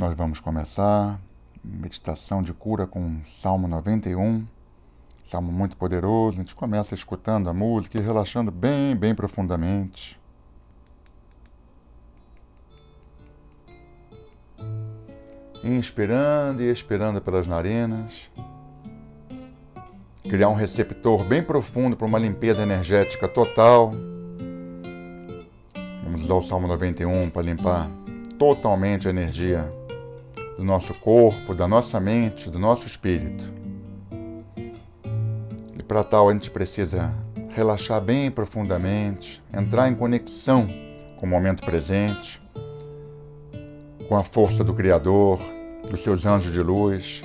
Nós vamos começar meditação de cura com Salmo 91, salmo muito poderoso. A gente começa escutando a música e relaxando bem, bem profundamente. Inspirando e expirando pelas narinas. Criar um receptor bem profundo para uma limpeza energética total. Vamos usar o Salmo 91 para limpar totalmente a energia do nosso corpo, da nossa mente, do nosso espírito. E para tal a gente precisa relaxar bem profundamente, entrar em conexão com o momento presente, com a força do Criador, dos seus anjos de luz,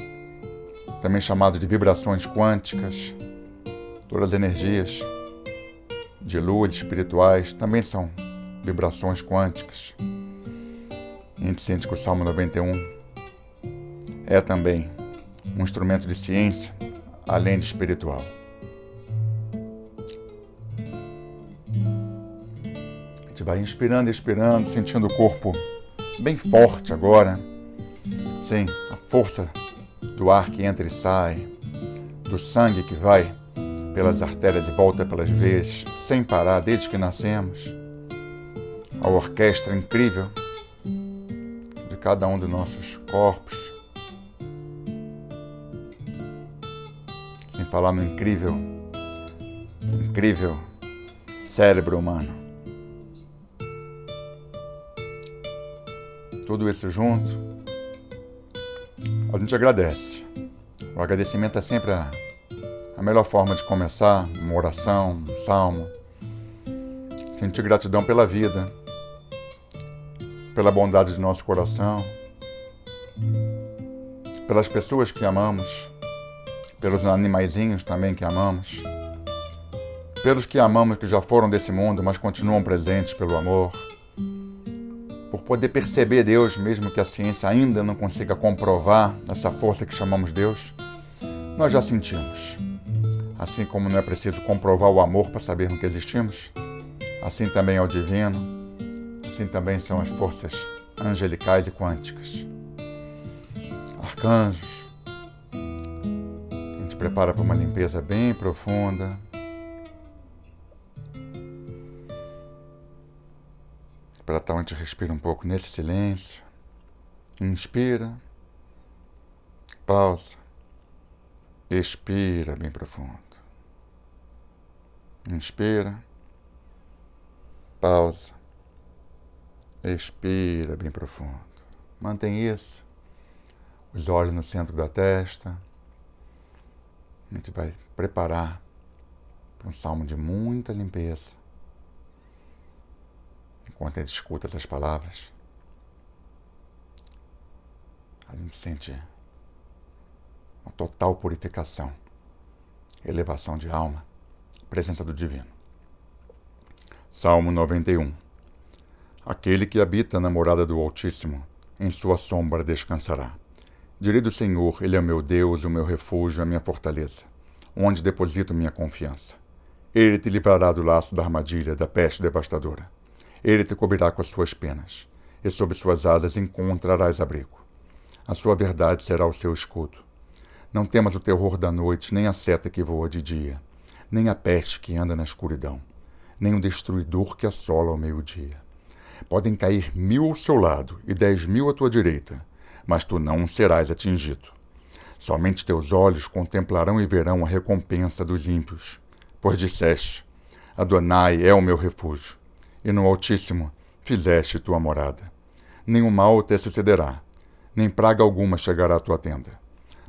também chamado de vibrações quânticas. Todas as energias de luz espirituais também são vibrações quânticas. A gente sente que o Salmo 91 é também um instrumento de ciência, além de espiritual. A gente vai inspirando expirando, sentindo o corpo bem forte agora. Sim, a força do ar que entra e sai, do sangue que vai pelas artérias e volta pelas veias, sem parar desde que nascemos. A orquestra incrível de cada um dos nossos corpos no incrível, incrível cérebro humano. Tudo isso junto, a gente agradece. O agradecimento é sempre a, a melhor forma de começar uma oração, um salmo. Sentir gratidão pela vida, pela bondade de nosso coração, pelas pessoas que amamos pelos animaizinhos também que amamos, pelos que amamos que já foram desse mundo, mas continuam presentes pelo amor, por poder perceber Deus, mesmo que a ciência ainda não consiga comprovar essa força que chamamos Deus, nós já sentimos. Assim como não é preciso comprovar o amor para sabermos que existimos, assim também é o divino, assim também são as forças angelicais e quânticas. Arcanjos, prepara para uma limpeza bem profunda. Para tal, a gente respira um pouco nesse silêncio. Inspira, pausa, expira bem profundo. Inspira, pausa, expira bem profundo. Mantém isso. Os olhos no centro da testa. A gente vai preparar para um salmo de muita limpeza. Enquanto a gente escuta essas palavras, a gente sente uma total purificação, elevação de alma, presença do Divino. Salmo 91 Aquele que habita na morada do Altíssimo, em sua sombra descansará. Direi do Senhor, Ele é o meu Deus, o meu refúgio, a minha fortaleza, onde deposito minha confiança. Ele te livrará do laço da armadilha, da peste devastadora. Ele te cobrirá com as suas penas, e sob suas asas encontrarás abrigo. A sua verdade será o seu escudo. Não temas o terror da noite, nem a seta que voa de dia, nem a peste que anda na escuridão, nem o destruidor que assola ao meio-dia. Podem cair mil ao seu lado e dez mil à tua direita, mas tu não serás atingido. Somente teus olhos contemplarão e verão a recompensa dos ímpios. Pois disseste: Adonai é o meu refúgio, e no Altíssimo fizeste tua morada. Nenhum mal te sucederá, nem praga alguma chegará à tua tenda,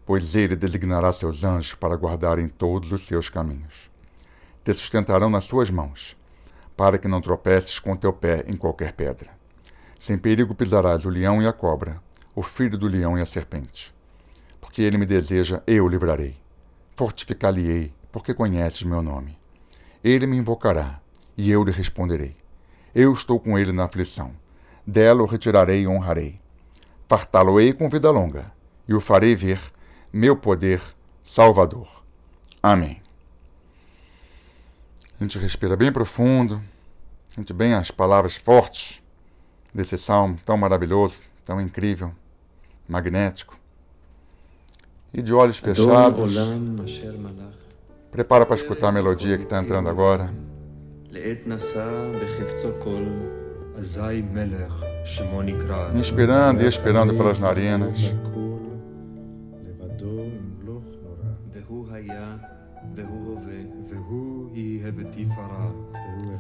pois ele designará seus anjos para guardarem todos os seus caminhos. Te sustentarão nas suas mãos, para que não tropeces com teu pé em qualquer pedra. Sem perigo pisarás o leão e a cobra, o filho do leão e a serpente. Porque ele me deseja, eu o livrarei. Fortificar-lhe-ei, porque conheces meu nome. Ele me invocará, e eu lhe responderei. Eu estou com ele na aflição. Dela o retirarei e honrarei. Fartá-lo-ei com vida longa, e o farei ver meu poder salvador. Amém. A gente respira bem profundo, sente bem as palavras fortes desse salmo tão maravilhoso, tão incrível magnético. E de olhos fechados, prepara para escutar a melodia que está entrando agora. Inspirando e expirando pelas narinas.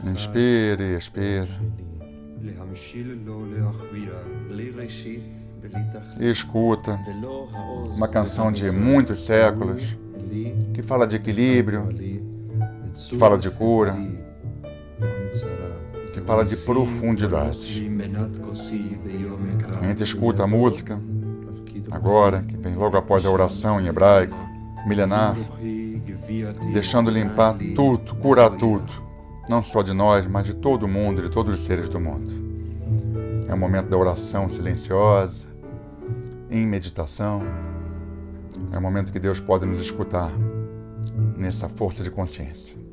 Inspire e expire. E escuta uma canção de muitos séculos que fala de equilíbrio, que fala de cura, que fala de profundidade. A gente escuta a música agora, que vem logo após a oração em hebraico, milenar, deixando limpar tudo, curar tudo, não só de nós, mas de todo mundo, de todos os seres do mundo. É o momento da oração silenciosa, em meditação. É o momento que Deus pode nos escutar nessa força de consciência.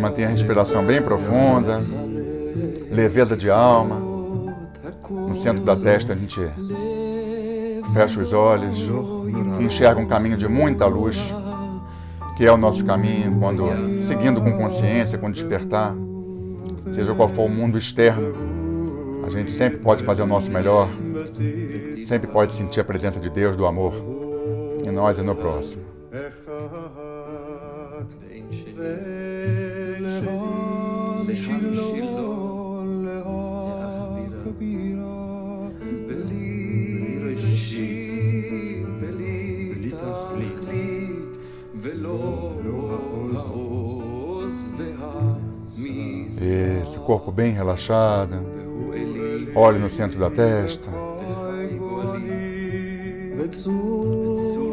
Mantenha a respiração bem profunda, leveza de alma. No centro da testa a gente fecha os olhos, enxerga um caminho de muita luz, que é o nosso caminho quando seguindo com consciência, com despertar, seja qual for o mundo externo, a gente sempre pode fazer o nosso melhor, sempre pode sentir a presença de Deus, do amor, em nós e no próximo. Corpo bem relaxado, olhe no centro da testa.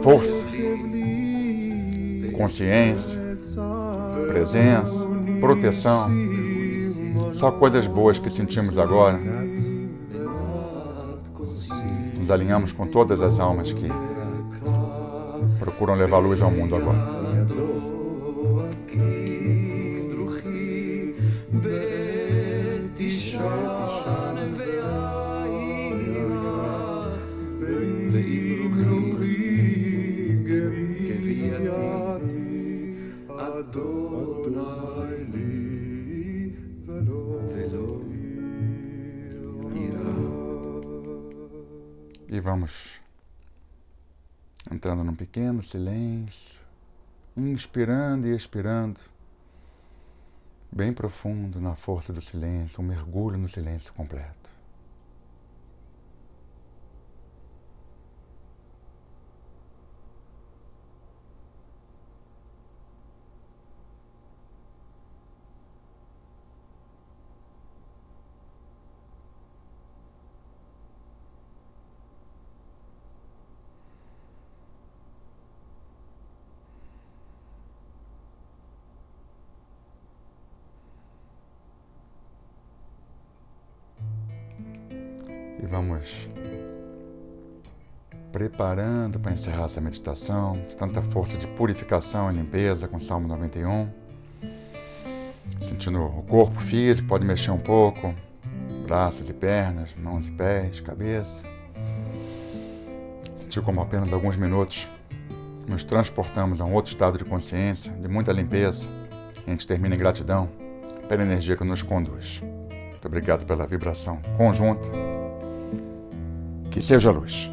Força, consciência, presença, proteção. Só coisas boas que sentimos agora. Nos alinhamos com todas as almas que procuram levar luz ao mundo agora. E vamos entrando num pequeno silêncio, inspirando e expirando, bem profundo na força do silêncio, um mergulho no silêncio completo. Vamos preparando para encerrar essa meditação, tanta força de purificação e limpeza com o Salmo 91. Sentindo o corpo físico, pode mexer um pouco, braços e pernas, mãos e pés, cabeça. Sentiu como apenas alguns minutos nos transportamos a um outro estado de consciência, de muita limpeza. E a gente termina em gratidão pela energia que nos conduz. Muito obrigado pela vibração conjunta que seja luz.